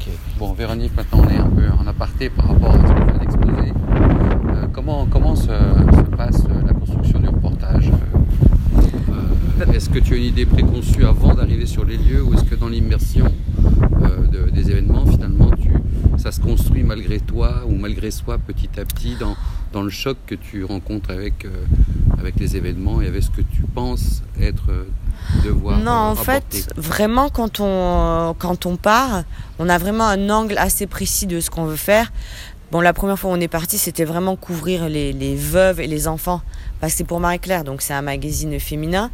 Ok. Bon, Véronique, maintenant on est un peu en aparté par rapport à ce que d'exposer. Euh, comment comment se, se passe euh, la construction du reportage Euh, euh, Est-ce que tu as une idée préconçue avant d'arriver sur les lieux ou est-ce que dans l'immersion euh, de- des événements, finalement, tu, ça se construit malgré toi ou malgré soi petit à petit dans, dans le choc que tu rencontres avec, avec les événements et avec ce que tu penses être devoir Non, euh, en rapporter fait, vraiment, quand on, quand on part, on a vraiment un angle assez précis de ce qu'on veut faire. Bon, la première fois où on est parti, c'était vraiment couvrir les, les veuves et les enfants. Parce que c'est pour Marie-Claire, donc c'est un magazine féminin.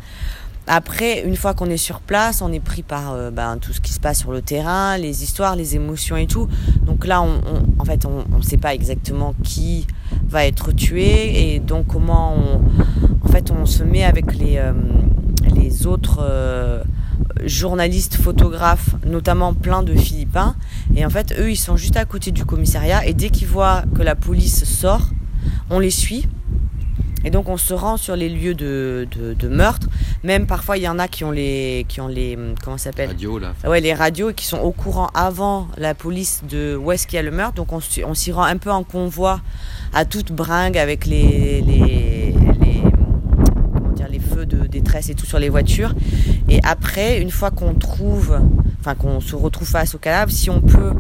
Après, une fois qu'on est sur place, on est pris par euh, ben, tout ce qui se passe sur le terrain, les histoires, les émotions et tout. Donc là, on, on- en fait, on ne sait pas exactement qui va être tué et donc comment on, en fait, on se met avec les, euh, les autres euh, journalistes, photographes, notamment plein de Philippins. Et en fait, eux, ils sont juste à côté du commissariat et dès qu'ils voient que la police sort, on les suit. Et donc on se rend sur les lieux de, de, de meurtre. Même parfois il y en a qui ont les qui ont les comment ça s'appelle? Radio là. Ouais, les radios et qui sont au courant avant la police de où est-ce qu'il y a le meurtre. Donc on, s'y- on s'y rend un peu en convoi à toute bringue avec les, comment dire, les et tout sur les voitures. Et après, une fois qu'on trouve, enfin qu'on se retrouve face au cadavre, si on peut,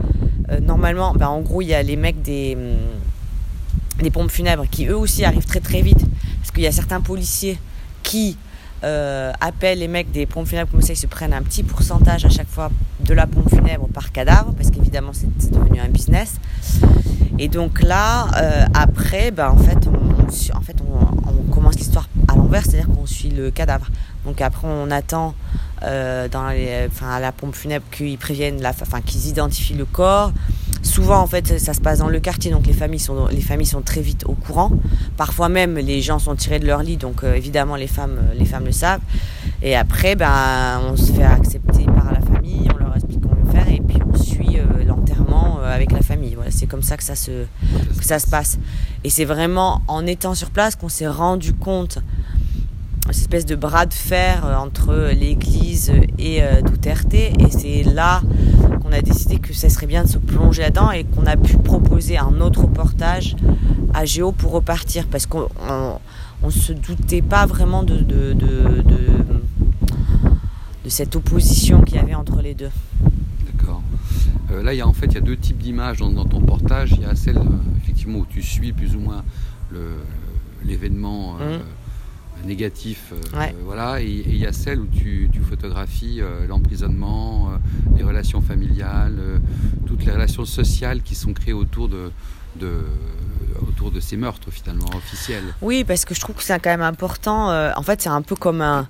euh, normalement, ben, en gros, il y a les mecs des, hum, des pompes funèbres qui eux aussi arrivent très très vite. Parce qu'il y a certains policiers qui euh, appellent les mecs des pompes funèbres comme ça, ils se prennent un petit pourcentage à chaque fois de la pompe funèbre par cadavre, parce qu'évidemment c'est devenu un business. Et donc là, euh, après, ben, en fait, on, en fait, on, commence l'histoire c'est-à-dire qu'on suit le cadavre. Donc après, on attend euh, dans les, à la pompe funèbre qu'ils préviennent, la, enfin, qu'ils identifient le corps. Souvent, en fait, ça se passe dans le quartier, donc les familles sont, les familles sont très vite au courant. Parfois même, les gens sont tirés de leur lit, donc euh, évidemment, les femmes, les femmes le savent. Et après, ben, on se fait accepter par la famille, on leur explique comment faire, et puis on suit euh, l'enterrement euh, avec la famille. Voilà, c'est comme ça que ça se, que ça se passe. Et c'est vraiment en étant sur place qu'on s'est rendu compte cette espèce de bras de fer euh, entre l'Église et euh, Duterte. Et c'est là qu'on a décidé que ça serait bien de se plonger là-dedans et qu'on a pu proposer un autre reportage à Géo pour repartir. Parce qu'on on, on se doutait pas vraiment de, de, de, de, cette opposition qu'il y avait entre les deux. D'accord. Euh, là, il y a en fait il y a deux types d'images dans, dans ton portage. Il y a celle effectivement où tu suis plus ou moins l'événement euh, négatif, euh, voilà, et, il y a celle où tu, tu photographies euh, l'emprisonnement, euh, les relations familiales, toutes les relations sociales qui sont créées autour de, de autour de ces meurtres finalement officiels. Oui, parce que je trouve que c'est quand même important. en fait, c'est un peu comme un,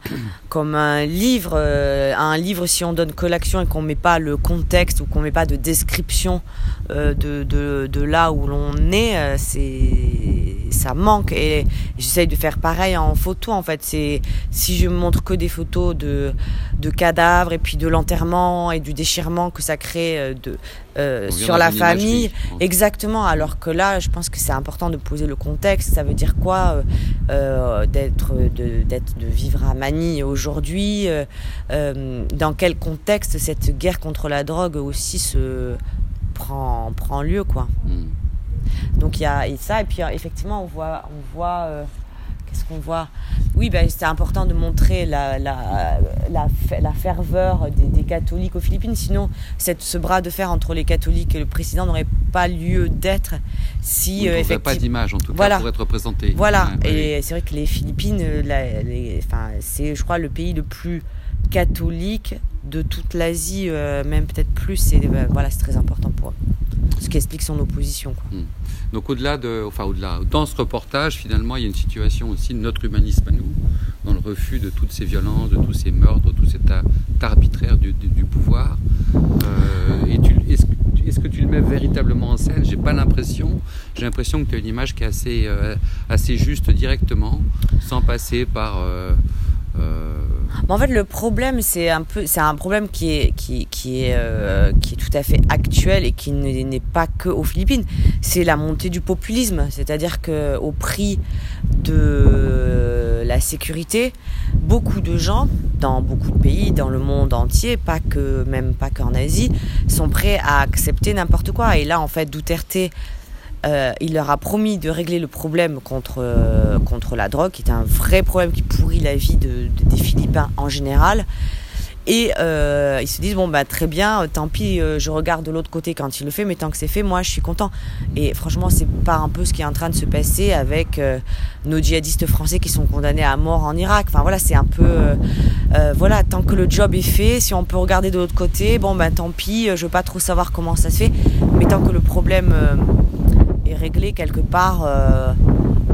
comme un livre. euh, un livre, si on donne que l'action et qu'on met pas le contexte ou qu'on met pas de description euh, de, de, de là où l'on est, euh, c'est ça manque. Et j'essaye de faire pareil en photo. En fait, c'est si je montre que des photos de, de cadavres et puis de l'enterrement et du déchirement que ça crée de, sur la famille. Exactement, alors que là, je pense que c'est important de poser le contexte. Ça veut dire quoi d'être, de, d'être, de vivre à Manille aujourd'hui euh, euh, Dans quel contexte cette guerre contre la drogue aussi se prend, prend lieu, quoi. Mm. Donc il y a et ça, et puis euh, effectivement, on voit, on voit qu'est-ce qu'on voit? Oui, ben, c'est important de montrer la, la, la, fe- la ferveur des, des catholiques aux Philippines. Sinon, cette, ce bras de fer entre les catholiques et le président n'aurait pas lieu d'être si Oui, euh, on ferait pas effectivement. d'image en tout cas Voilà. pour être représenté. Voilà, Ouais, et c'est vrai que les Philippines, euh, la- les- enfin, c'est, je crois, le pays le plus catholique de toute l'Asie, euh, même peut-être plus. C'est, euh, voilà, c'est très important pour eux. Ce qui explique son opposition. Quoi. Donc au-delà de, enfin au-delà, dans ce reportage finalement il y a une situation aussi de notre humanisme à nous, dans le refus de toutes ces violences, de tous ces meurtres, de tout cet arbitraire du, du- pouvoir. Euh, est-ce, que- tu le mets véritablement en scène? J'ai pas l'impression. J'ai l'impression que tu as une image qui est assez, assez juste directement, sans passer par. Euh, en fait, le problème, c'est un peu, c'est un problème qui est, qui, est, euh, qui est tout à fait actuel et qui n'est n'est pas que aux Philippines. C'est la montée du populisme, c'est-à-dire que au prix de la sécurité, beaucoup de gens dans beaucoup de pays, dans le monde entier, pas que même pas qu'en Asie, sont prêts à accepter n'importe quoi. Et là, en fait, Duterte, euh, il leur a promis de régler le problème contre, euh, contre la drogue, qui est un vrai problème qui pourrit la vie de, des Philippins en général. Et euh, ils se disent bon bah très bien, tant pis, je regarde de l'autre côté quand il le fait, mais tant que c'est fait, moi je suis content. Et franchement, c'est pas un peu ce qui est en train de se passer avec nos djihadistes français qui sont condamnés à mort en Irak. Enfin voilà, c'est un peu voilà, tant que le job est fait, si on peut regarder de l'autre côté, bon bah tant pis, je veux pas trop savoir comment ça se fait, mais tant que le problème est réglé quelque part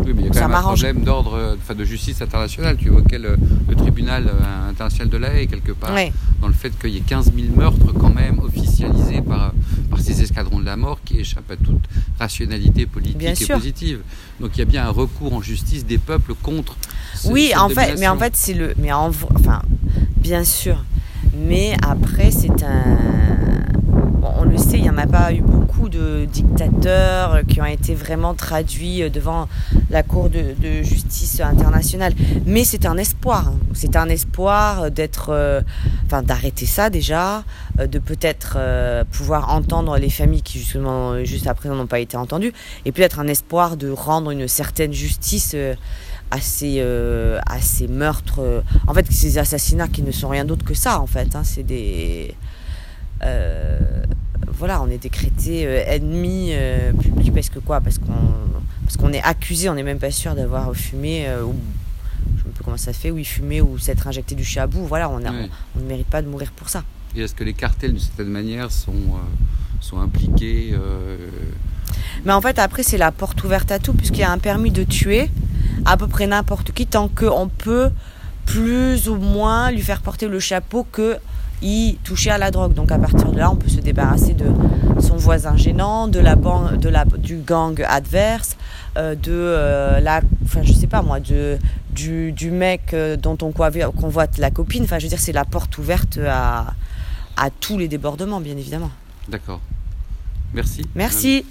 oui, mais il y a quand même un problème d'ordre, enfin, de justice internationale. Tu évoquais le, le tribunal euh, international de la Haye, quelque part, dans le fait qu'il y ait 15 000 meurtres, quand même, officialisés par, par ces escadrons de la mort qui échappent à toute rationalité politique et positive. Donc il y a bien un recours en justice des peuples contre. Ce, oui, en fait, mais en fait, c'est le. Mais en, enfin, bien sûr. Mais après, c'est un on le sait, il n'y en a pas eu beaucoup dictateurs qui ont été vraiment traduits devant la Cour de, justice internationale. Mais c'est un espoir. C'est un espoir d'être, euh, enfin, d'arrêter ça déjà, euh, de peut-être euh, pouvoir entendre les familles qui justement juste après n'ont pas été entendues, et peut-être un espoir de rendre une certaine justice à ces, à ces meurtres, en fait, ces assassinats qui ne sont rien d'autre que ça, en fait. Hein. c'est des voilà, on est décrété euh, ennemi euh, public parce que quoi Parce qu'on parce qu'on est accusé, on n'est même pas sûr d'avoir fumé euh, ou je ne sais pas comment ça fait, oui, fumé ou s'être injecté du chabou. Voilà, on, on, ne mérite pas de mourir pour ça. Et est-ce que les cartels, d'une certaine manière, sont, sont impliqués Mais en fait, après, c'est la porte ouverte à tout, puisqu'il y a un permis de tuer à peu près n'importe qui, tant qu'on peut plus ou moins lui faire porter le chapeau que il touchait à la drogue. Donc à partir de là, on peut se débarrasser de son voisin gênant, de la, de la du gang adverse, euh, de euh, la, enfin je sais pas moi, de, du, du mec euh, dont on convoite la copine. Enfin je veux dire, c'est la porte ouverte à, à tous les débordements, bien évidemment. D'accord. Merci. Merci.